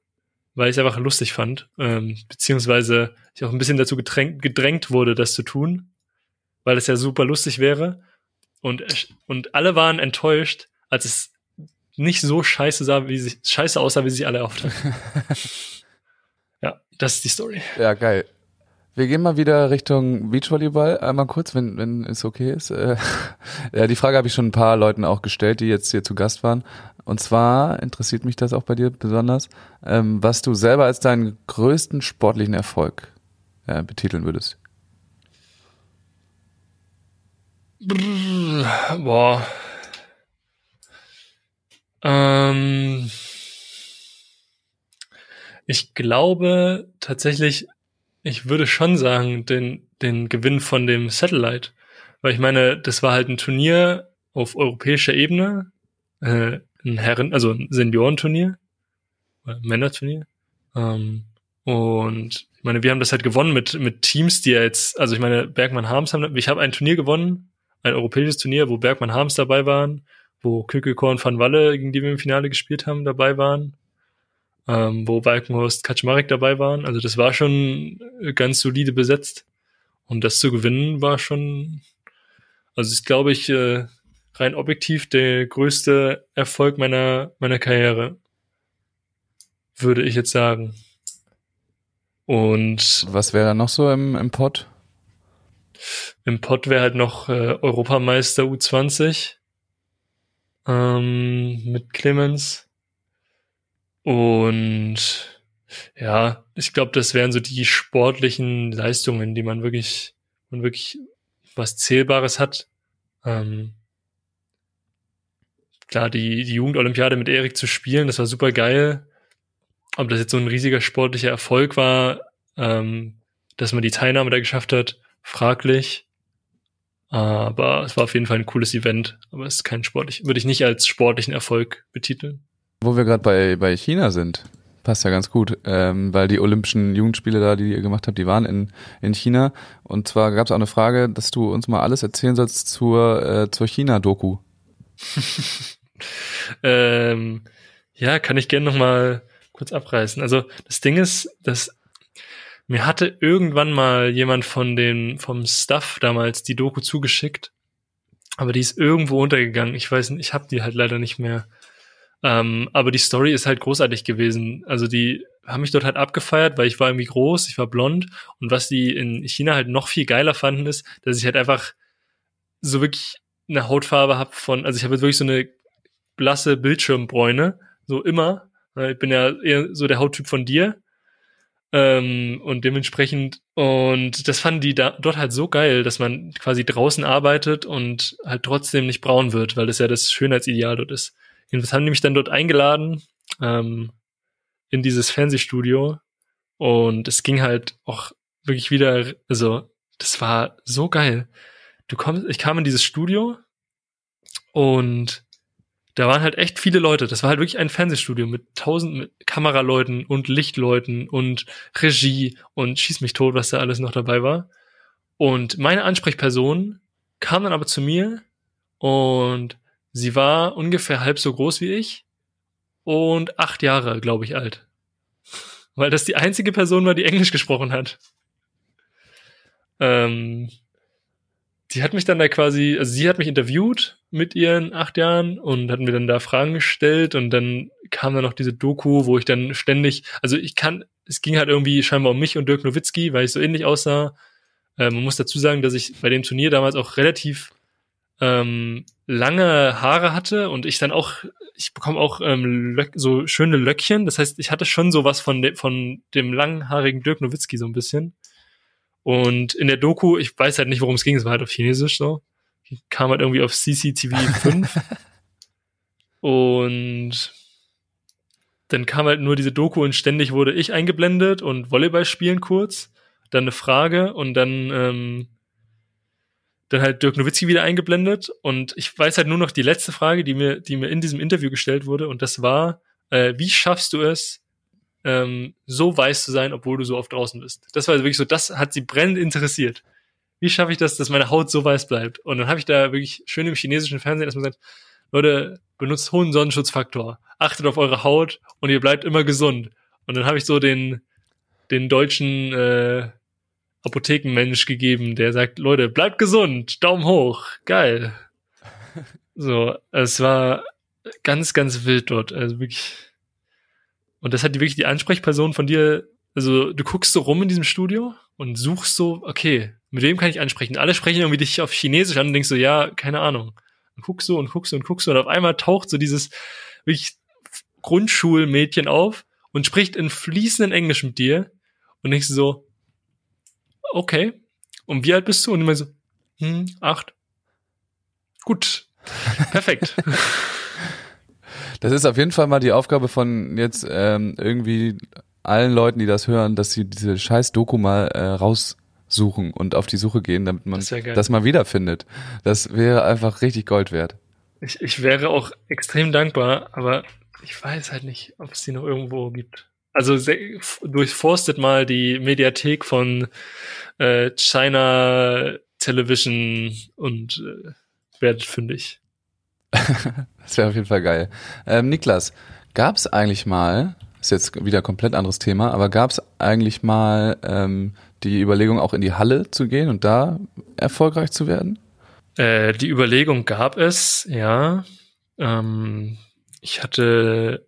weil ich es einfach lustig fand, ähm, beziehungsweise ich auch ein bisschen dazu gedrängt, gedrängt wurde, das zu tun, weil es ja super lustig wäre. Und, und alle waren enttäuscht, als es nicht so scheiße sah, wie sich, scheiße aussah, wie sich alle erhofft haben. ja, das ist die Story. Ja, geil. Wir gehen mal wieder Richtung Beachvolleyball. Einmal kurz, wenn, wenn es okay ist. Äh, ja, die Frage habe ich schon ein paar Leuten auch gestellt, die jetzt hier zu Gast waren. Und zwar interessiert mich das auch bei dir besonders, ähm, was du selber als deinen größten sportlichen Erfolg äh, betiteln würdest. Boah. Ähm, ich glaube tatsächlich, ich würde schon sagen, den, den Gewinn von dem Satellite. Weil ich meine, das war halt ein Turnier auf europäischer Ebene, äh, ein Herren, also ein Seniorenturnier, Männerturnier. Ähm, und ich meine, wir haben das halt gewonnen mit, mit Teams, die ja jetzt, also ich meine, Bergmann Harms haben, ich habe ein Turnier gewonnen, ein europäisches Turnier, wo Bergmann Harms dabei waren, wo Kükelkorn van Walle, gegen die wir im Finale gespielt haben, dabei waren ähm, wo Balkenhorst Kaczmarek dabei waren. Also das war schon ganz solide besetzt. Und das zu gewinnen war schon, also ist, glaube ich, äh, rein objektiv der größte Erfolg meiner, meiner Karriere. Würde ich jetzt sagen. Und was wäre da noch so im, im Pott? Im Pott wäre halt noch äh, Europameister U20 ähm, mit Clemens. Und ja, ich glaube, das wären so die sportlichen Leistungen, die man wirklich, man wirklich was Zählbares hat. Ähm, klar, die, die Jugendolympiade mit Erik zu spielen, das war super geil. Ob das jetzt so ein riesiger sportlicher Erfolg war, ähm, dass man die Teilnahme da geschafft hat, fraglich. Aber es war auf jeden Fall ein cooles Event. Aber es ist kein sportlich, würde ich nicht als sportlichen Erfolg betiteln. Wo wir gerade bei, bei China sind, passt ja ganz gut, ähm, weil die Olympischen Jugendspiele da, die ihr gemacht habt, die waren in, in China. Und zwar gab es auch eine Frage, dass du uns mal alles erzählen sollst zur, äh, zur China-Doku. ähm, ja, kann ich gerne noch mal kurz abreißen. Also das Ding ist, dass mir hatte irgendwann mal jemand von den vom Staff damals die Doku zugeschickt, aber die ist irgendwo untergegangen. Ich weiß nicht, ich habe die halt leider nicht mehr. Ähm, aber die Story ist halt großartig gewesen. Also die haben mich dort halt abgefeiert, weil ich war irgendwie groß, ich war blond. Und was die in China halt noch viel geiler fanden, ist, dass ich halt einfach so wirklich eine Hautfarbe habe von, also ich habe jetzt wirklich so eine blasse Bildschirmbräune, so immer. Ich bin ja eher so der Hauttyp von dir. Ähm, und dementsprechend, und das fanden die da, dort halt so geil, dass man quasi draußen arbeitet und halt trotzdem nicht braun wird, weil das ja das Schönheitsideal dort ist. Jedenfalls haben die mich dann dort eingeladen ähm, in dieses Fernsehstudio und es ging halt auch wirklich wieder, also das war so geil. Du kommst, ich kam in dieses Studio und da waren halt echt viele Leute. Das war halt wirklich ein Fernsehstudio mit tausend Kameraleuten und Lichtleuten und Regie und schieß mich tot, was da alles noch dabei war. Und meine Ansprechperson kam dann aber zu mir und Sie war ungefähr halb so groß wie ich und acht Jahre, glaube ich, alt. Weil das die einzige Person war, die Englisch gesprochen hat. Ähm, die hat mich dann da quasi, also sie hat mich interviewt mit ihren acht Jahren und hat mir dann da Fragen gestellt und dann kam dann noch diese Doku, wo ich dann ständig, also ich kann, es ging halt irgendwie scheinbar um mich und Dirk Nowitzki, weil ich so ähnlich aussah. Äh, man muss dazu sagen, dass ich bei dem Turnier damals auch relativ ähm, lange Haare hatte und ich dann auch, ich bekomme auch ähm, so schöne Löckchen. Das heißt, ich hatte schon sowas von, de von dem langhaarigen Dirk Nowitzki so ein bisschen. Und in der Doku, ich weiß halt nicht, worum es ging, es war halt auf Chinesisch so. Ich kam halt irgendwie auf CCTV 5. und dann kam halt nur diese Doku und ständig wurde ich eingeblendet und Volleyball spielen kurz, dann eine Frage und dann ähm, dann halt Dirk Nowitzki wieder eingeblendet und ich weiß halt nur noch die letzte Frage, die mir die mir in diesem Interview gestellt wurde und das war, äh, wie schaffst du es, ähm, so weiß zu sein, obwohl du so oft draußen bist? Das war also wirklich so, das hat sie brennend interessiert. Wie schaffe ich das, dass meine Haut so weiß bleibt? Und dann habe ich da wirklich schön im chinesischen Fernsehen erstmal gesagt, Leute, benutzt hohen Sonnenschutzfaktor, achtet auf eure Haut und ihr bleibt immer gesund. Und dann habe ich so den, den deutschen äh, Apothekenmensch gegeben, der sagt, Leute, bleibt gesund, Daumen hoch, geil. So, es war ganz, ganz wild dort, also wirklich. Und das hat die wirklich die Ansprechperson von dir, also du guckst so rum in diesem Studio und suchst so, okay, mit wem kann ich ansprechen? Alle sprechen irgendwie dich auf Chinesisch an und denkst so, ja, keine Ahnung. Und guckst so und guckst so und guckst so und auf einmal taucht so dieses wirklich Grundschulmädchen auf und spricht in fließenden Englisch mit dir und denkst so, okay. Und wie alt bist du? Und immer so, hm, acht. Gut. Perfekt. Das ist auf jeden Fall mal die Aufgabe von jetzt ähm, irgendwie allen Leuten, die das hören, dass sie diese scheiß Doku mal äh, raussuchen und auf die Suche gehen, damit man Das das mal wiederfindet. Das wäre einfach richtig Gold wert. Ich, ich wäre auch extrem dankbar, aber ich weiß halt nicht, ob es die noch irgendwo gibt. Also durchforstet mal die Mediathek von äh, China Television und äh, werdet fündig. Das wäre auf jeden Fall geil. Ähm, Niklas, gab es eigentlich mal, ist jetzt wieder ein komplett anderes Thema, aber gab es eigentlich mal ähm, die Überlegung, auch in die Halle zu gehen und da erfolgreich zu werden? Äh, die Überlegung gab es, ja. Ähm, ich hatte,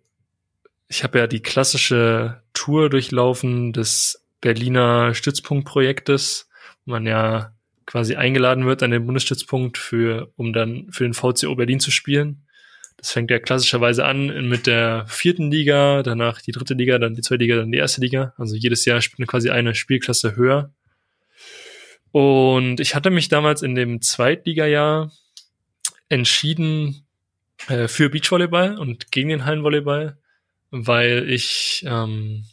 ich habe ja die klassische Tour durchlaufen des Berliner Stützpunktprojektes, wo man ja quasi eingeladen wird an den Bundesstützpunkt für, um dann für den VCO Berlin zu spielen. Das fängt ja klassischerweise an mit der vierten Liga, danach die dritte Liga, dann die zweite Liga, dann die erste Liga. Also jedes Jahr spielt man quasi eine Spielklasse höher. Und ich hatte mich damals in dem Zweitligajahr entschieden äh, für Beachvolleyball und gegen den Hallenvolleyball, weil ich ähm,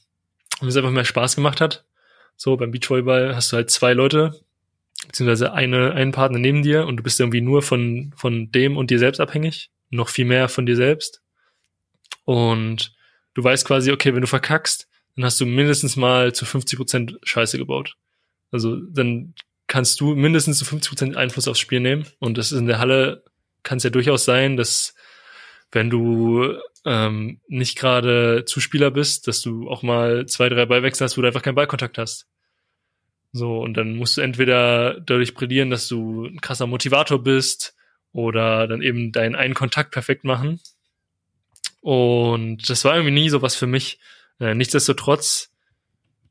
mir es einfach mehr Spaß gemacht hat. So, beim Beachvolleyball hast du halt zwei Leute, beziehungsweise eine, einen Partner neben dir und du bist irgendwie nur von, von dem und dir selbst abhängig, noch viel mehr von dir selbst. Und du weißt quasi, okay, wenn du verkackst, dann hast du mindestens mal zu 50 Prozent Scheiße gebaut. Also dann kannst du mindestens zu 50 Prozent Einfluss aufs Spiel nehmen. Und das ist in der Halle, kann es ja durchaus sein, dass wenn du ähm, nicht gerade Zuspieler bist, dass du auch mal zwei, drei Ballwechsel hast, wo du einfach keinen Ballkontakt hast. So, und dann musst du entweder dadurch brillieren, dass du ein krasser Motivator bist oder dann eben deinen einen Kontakt perfekt machen. Und das war irgendwie nie so was für mich. Äh, nichtsdestotrotz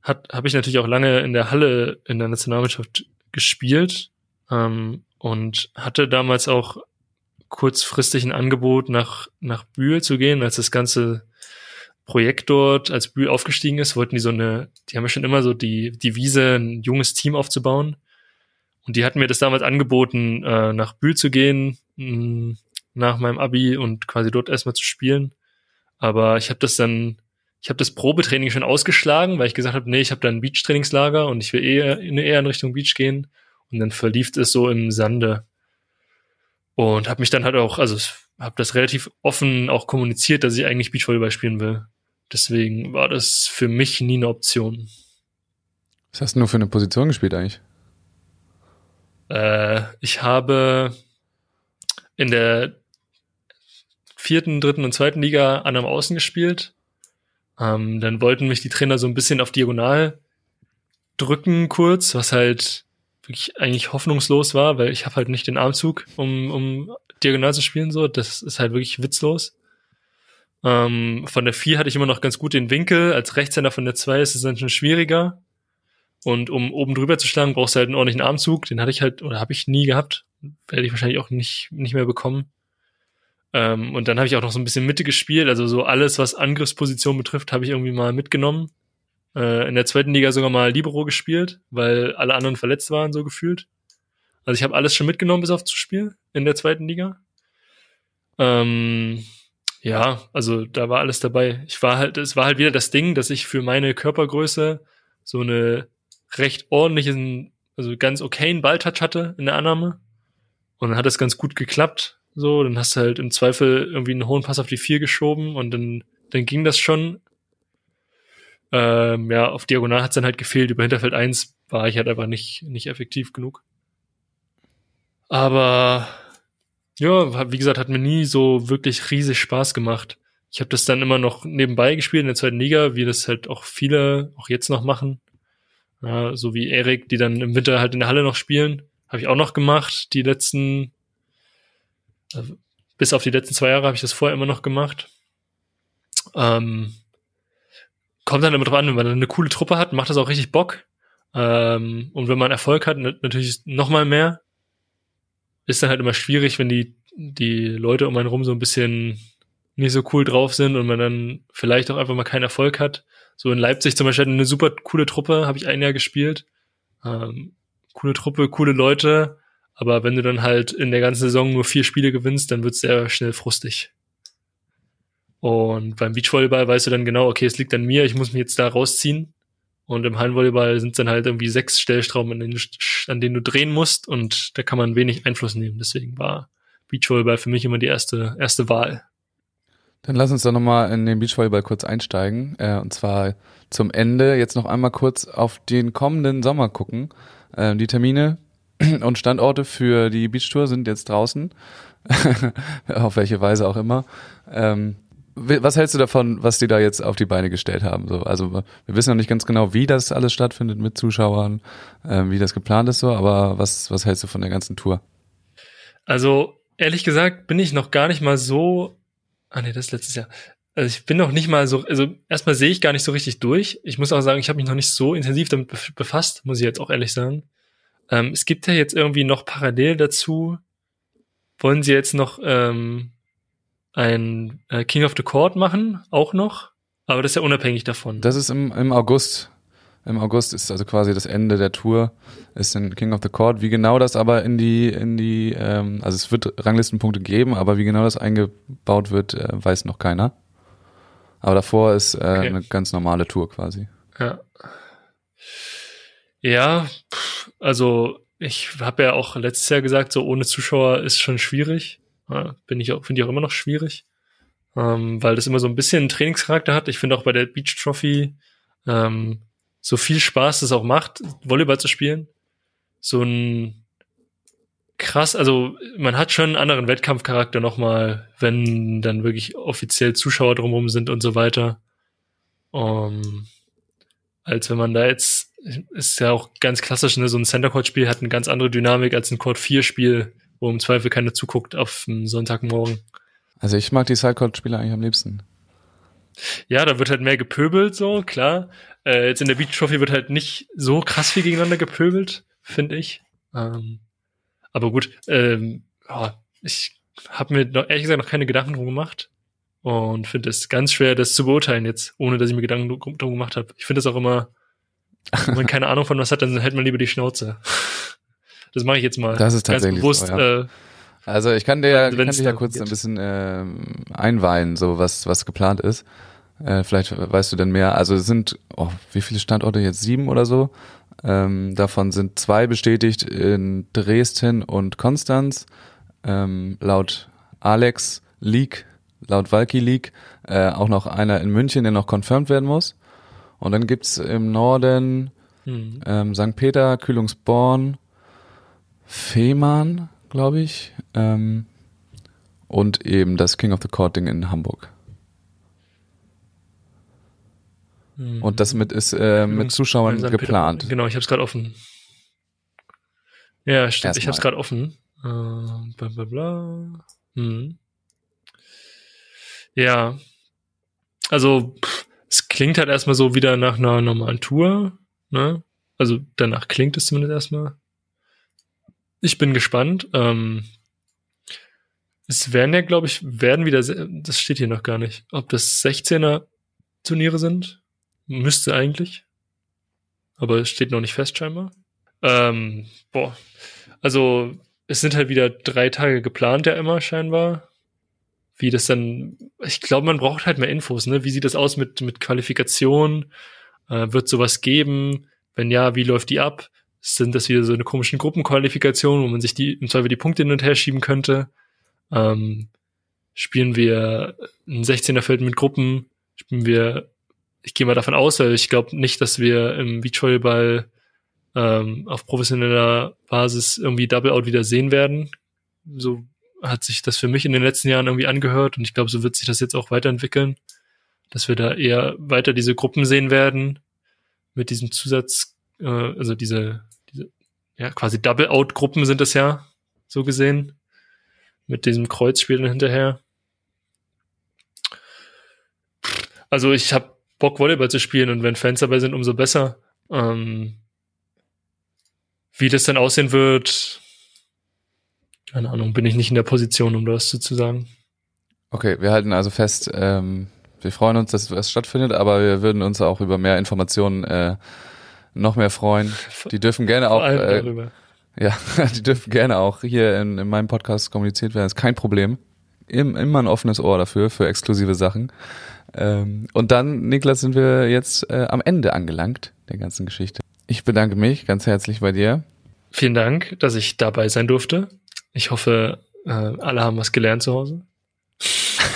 hat habe ich natürlich auch lange in der Halle in der Nationalmannschaft gespielt ähm, und hatte damals auch kurzfristig ein Angebot nach nach Bühl zu gehen, als das ganze Projekt dort, als Bühl aufgestiegen ist, wollten die so eine, die haben ja schon immer so die die Wiese, ein junges Team aufzubauen. Und die hatten mir das damals angeboten, äh, nach Bühl zu gehen, mh, nach meinem Abi und quasi dort erstmal zu spielen. Aber ich habe das dann, ich habe das Probetraining schon ausgeschlagen, weil ich gesagt habe, nee, ich habe da ein Beach-Trainingslager und ich will eher in, eher in Richtung Beach gehen. Und dann verlief es so im Sande. Und habe mich dann halt auch, also habe das relativ offen auch kommuniziert, dass ich eigentlich Beachvolleyball spielen will. Deswegen war das für mich nie eine Option. Was hast du nur für eine Position gespielt eigentlich? Äh, ich habe in der vierten, dritten und zweiten Liga an am Außen gespielt. Ähm, dann wollten mich die Trainer so ein bisschen auf Diagonal drücken kurz, was halt wirklich eigentlich hoffnungslos war, weil ich habe halt nicht den Armzug, um, um diagonal zu spielen. So, das ist halt wirklich witzlos. Ähm, von der 4 hatte ich immer noch ganz gut den Winkel. Als Rechtshänder von der 2 ist es dann schon schwieriger. Und um oben drüber zu schlagen, brauchst du halt einen ordentlichen Armzug. Den hatte ich halt, oder habe ich nie gehabt. Werde ich wahrscheinlich auch nicht, nicht mehr bekommen. Ähm, und dann habe ich auch noch so ein bisschen Mitte gespielt. Also so alles, was Angriffsposition betrifft, habe ich irgendwie mal mitgenommen. Äh, in der zweiten Liga sogar mal Libero gespielt, weil alle anderen verletzt waren, so gefühlt. Also ich habe alles schon mitgenommen bis auf Zuspiel in der zweiten Liga. Ähm, Ja, also da war alles dabei. Ich war halt, es war halt wieder das Ding, dass ich für meine Körpergröße so eine recht ordentlichen, also ganz okayen Balltouch hatte in der Annahme. Und dann hat es ganz gut geklappt. So, dann hast du halt im Zweifel irgendwie einen hohen Pass auf die vier geschoben und dann, dann ging das schon. Ähm, ja, auf Diagonal hat es dann halt gefehlt. Über Hinterfeld 1 war ich halt einfach nicht, nicht effektiv genug. Aber ja, wie gesagt, hat mir nie so wirklich riesig Spaß gemacht. Ich habe das dann immer noch nebenbei gespielt in der zweiten Liga, wie das halt auch viele auch jetzt noch machen. Ja, so wie Erik, die dann im Winter halt in der Halle noch spielen. Habe ich auch noch gemacht. Die letzten, also bis auf die letzten zwei Jahre habe ich das vorher immer noch gemacht. Ähm, kommt dann immer drauf an, wenn man eine coole Truppe hat, macht das auch richtig Bock. Ähm, und wenn man Erfolg hat, natürlich noch mal mehr ist dann halt immer schwierig, wenn die, die Leute um einen rum so ein bisschen nicht so cool drauf sind und man dann vielleicht auch einfach mal keinen Erfolg hat. So in Leipzig zum Beispiel eine super coole Truppe, habe ich ein Jahr gespielt. Ähm, coole Truppe, coole Leute, aber wenn du dann halt in der ganzen Saison nur vier Spiele gewinnst, dann wird's sehr schnell frustig. Und beim Beachvolleyball weißt du dann genau, okay, es liegt an mir, ich muss mich jetzt da rausziehen. Und im Hallenvolleyball sind dann halt irgendwie sechs Stellstrauben, an denen, an denen du drehen musst und da kann man wenig Einfluss nehmen. Deswegen war Beachvolleyball für mich immer die erste, erste Wahl. Dann lass uns doch nochmal in den Beachvolleyball kurz einsteigen. Äh, und zwar zum Ende jetzt noch einmal kurz auf den kommenden Sommer gucken. Äh, die Termine und Standorte für die Beachtour sind jetzt draußen. auf welche Weise auch immer. Ähm, was hältst du davon, was die da jetzt auf die Beine gestellt haben? So, also wir wissen noch nicht ganz genau, wie das alles stattfindet mit Zuschauern, ähm, wie das geplant ist so, aber was, was hältst du von der ganzen Tour? Also ehrlich gesagt bin ich noch gar nicht mal so. Ah nee, das letztes Jahr. Also ich bin noch nicht mal so, also erstmal sehe ich gar nicht so richtig durch. Ich muss auch sagen, ich habe mich noch nicht so intensiv damit befasst, muss ich jetzt auch ehrlich sagen. Ähm, es gibt ja jetzt irgendwie noch parallel dazu, wollen sie jetzt noch ähm, ein äh, King of the Court machen, auch noch. Aber das ist ja unabhängig davon. Das ist im, im August. Im August ist also quasi das Ende der Tour, ist ein King of the Court. Wie genau das aber in die, in die, ähm, also es wird Ranglistenpunkte geben, aber wie genau das eingebaut wird, äh, weiß noch keiner. Aber davor ist äh, okay. eine ganz normale Tour quasi. Ja. Ja, also ich habe ja auch letztes Jahr gesagt, so ohne Zuschauer ist schon schwierig. Ja, bin ich auch, finde ich auch immer noch schwierig, ähm, weil das immer so ein bisschen einen Trainingscharakter hat. Ich finde auch bei der Beach Trophy ähm, so viel Spaß es auch macht, Volleyball zu spielen. So ein krass, also man hat schon einen anderen Wettkampfcharakter nochmal, wenn dann wirklich offiziell Zuschauer drumherum sind und so weiter. Um, als wenn man da jetzt, ist ja auch ganz klassisch, ne, so ein Center Court Spiel hat eine ganz andere Dynamik als ein Court 4 Spiel, wo im Zweifel keiner zuguckt auf dem Sonntagmorgen. Also ich mag die Sidecourt-Spieler eigentlich am liebsten. Ja, da wird halt mehr gepöbelt, so, klar. Äh, jetzt in der Beach Trophy wird halt nicht so krass viel gegeneinander gepöbelt, finde ich. Ähm, aber gut, ähm, ja, ich habe mir noch, ehrlich gesagt noch keine Gedanken drum gemacht und finde es ganz schwer, das zu beurteilen jetzt, ohne dass ich mir Gedanken drum gemacht habe. Ich finde es auch immer, wenn man keine Ahnung von was hat, dann hält man lieber die Schnauze. Das mache ich jetzt mal. Das ist tatsächlich bewusst. So, ja. äh, also ich kann dir, kann dich ja kurz geht. ein bisschen äh, einweihen, so was was geplant ist. Äh, vielleicht weißt du denn mehr. Also es sind, oh, wie viele Standorte jetzt? Sieben oder so. Ähm, davon sind zwei bestätigt in Dresden und Konstanz. Ähm, laut Alex Leak, laut Valky Leak, äh, auch noch einer in München, der noch confirmed werden muss. Und dann gibt's im Norden hm. ähm, St. Peter, Kühlungsborn, Fehmarn, glaube ich, ähm, und eben das King of the Court Ding in Hamburg. Mhm. Und das mit ist äh, mit Zuschauern geplant. Genau, ich habe es gerade offen. Ja, stimmt. Erstmal. Ich habe es gerade offen. Äh, bla bla bla. Hm. Ja. Also, pff, es klingt halt erstmal so wieder nach einer normalen Tour. Ne? Also danach klingt es zumindest erstmal. Ich bin gespannt. Ähm, es werden ja, glaube ich, werden wieder, das steht hier noch gar nicht, ob das 16er Turniere sind. Müsste eigentlich. Aber es steht noch nicht fest scheinbar. Ähm, boah. Also, es sind halt wieder drei Tage geplant ja immer scheinbar. wie das dann, ich glaube, man braucht halt mehr Infos, ne? Wie sieht das aus mit, mit Qualifikation? Äh, wird sowas geben? Wenn ja, wie läuft die ab? Sind das wieder so eine komischen Gruppenqualifikation, wo man sich die im Zweifel die Punkte hin und her schieben könnte? Ähm, spielen wir ein 16er Feld mit Gruppen? Spielen wir, ich gehe mal davon aus, weil ich glaube nicht, dass wir im Beachvolleyball ähm, auf professioneller Basis irgendwie Double Out wieder sehen werden. So hat sich das für mich in den letzten Jahren irgendwie angehört und ich glaube, so wird sich das jetzt auch weiterentwickeln, dass wir da eher weiter diese Gruppen sehen werden mit diesem Zusatz, äh, also diese ja quasi Double Out Gruppen sind das ja so gesehen mit diesem Kreuzspiel hinterher. Also ich habe Bock Volleyball zu spielen und wenn Fans dabei sind, umso besser. Ähm, wie das dann aussehen wird, keine Ahnung, bin ich nicht in der Position, um das zu sagen. Okay, wir halten also fest, ähm, wir freuen uns, dass es stattfindet, aber wir würden uns auch über mehr Informationen äh, noch mehr freuen. Die dürfen gerne auch äh, ja, die dürfen gerne auch hier in, in meinem Podcast kommuniziert werden. ist kein Problem. Im, immer ein offenes Ohr dafür, für exklusive Sachen. Ähm, und dann, Niklas, sind wir jetzt äh, am Ende angelangt der ganzen Geschichte. Ich bedanke mich ganz herzlich bei dir. Vielen Dank, dass ich dabei sein durfte. Ich hoffe, äh, alle haben was gelernt zu Hause.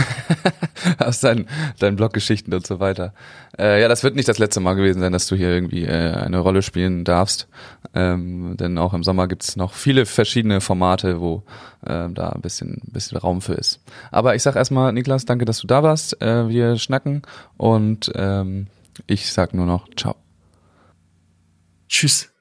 Aus deinen, deinen Bloggeschichten und so weiter. Äh, ja, das wird nicht das letzte Mal gewesen sein, dass du hier irgendwie äh, eine Rolle spielen darfst. Ähm, denn auch im Sommer gibt's noch viele verschiedene Formate, wo äh, da ein bisschen, bisschen Raum für ist. Aber ich sag erstmal, Niklas, danke, dass du da warst. Äh, wir schnacken und ähm, ich sag nur noch ciao. Tschüss.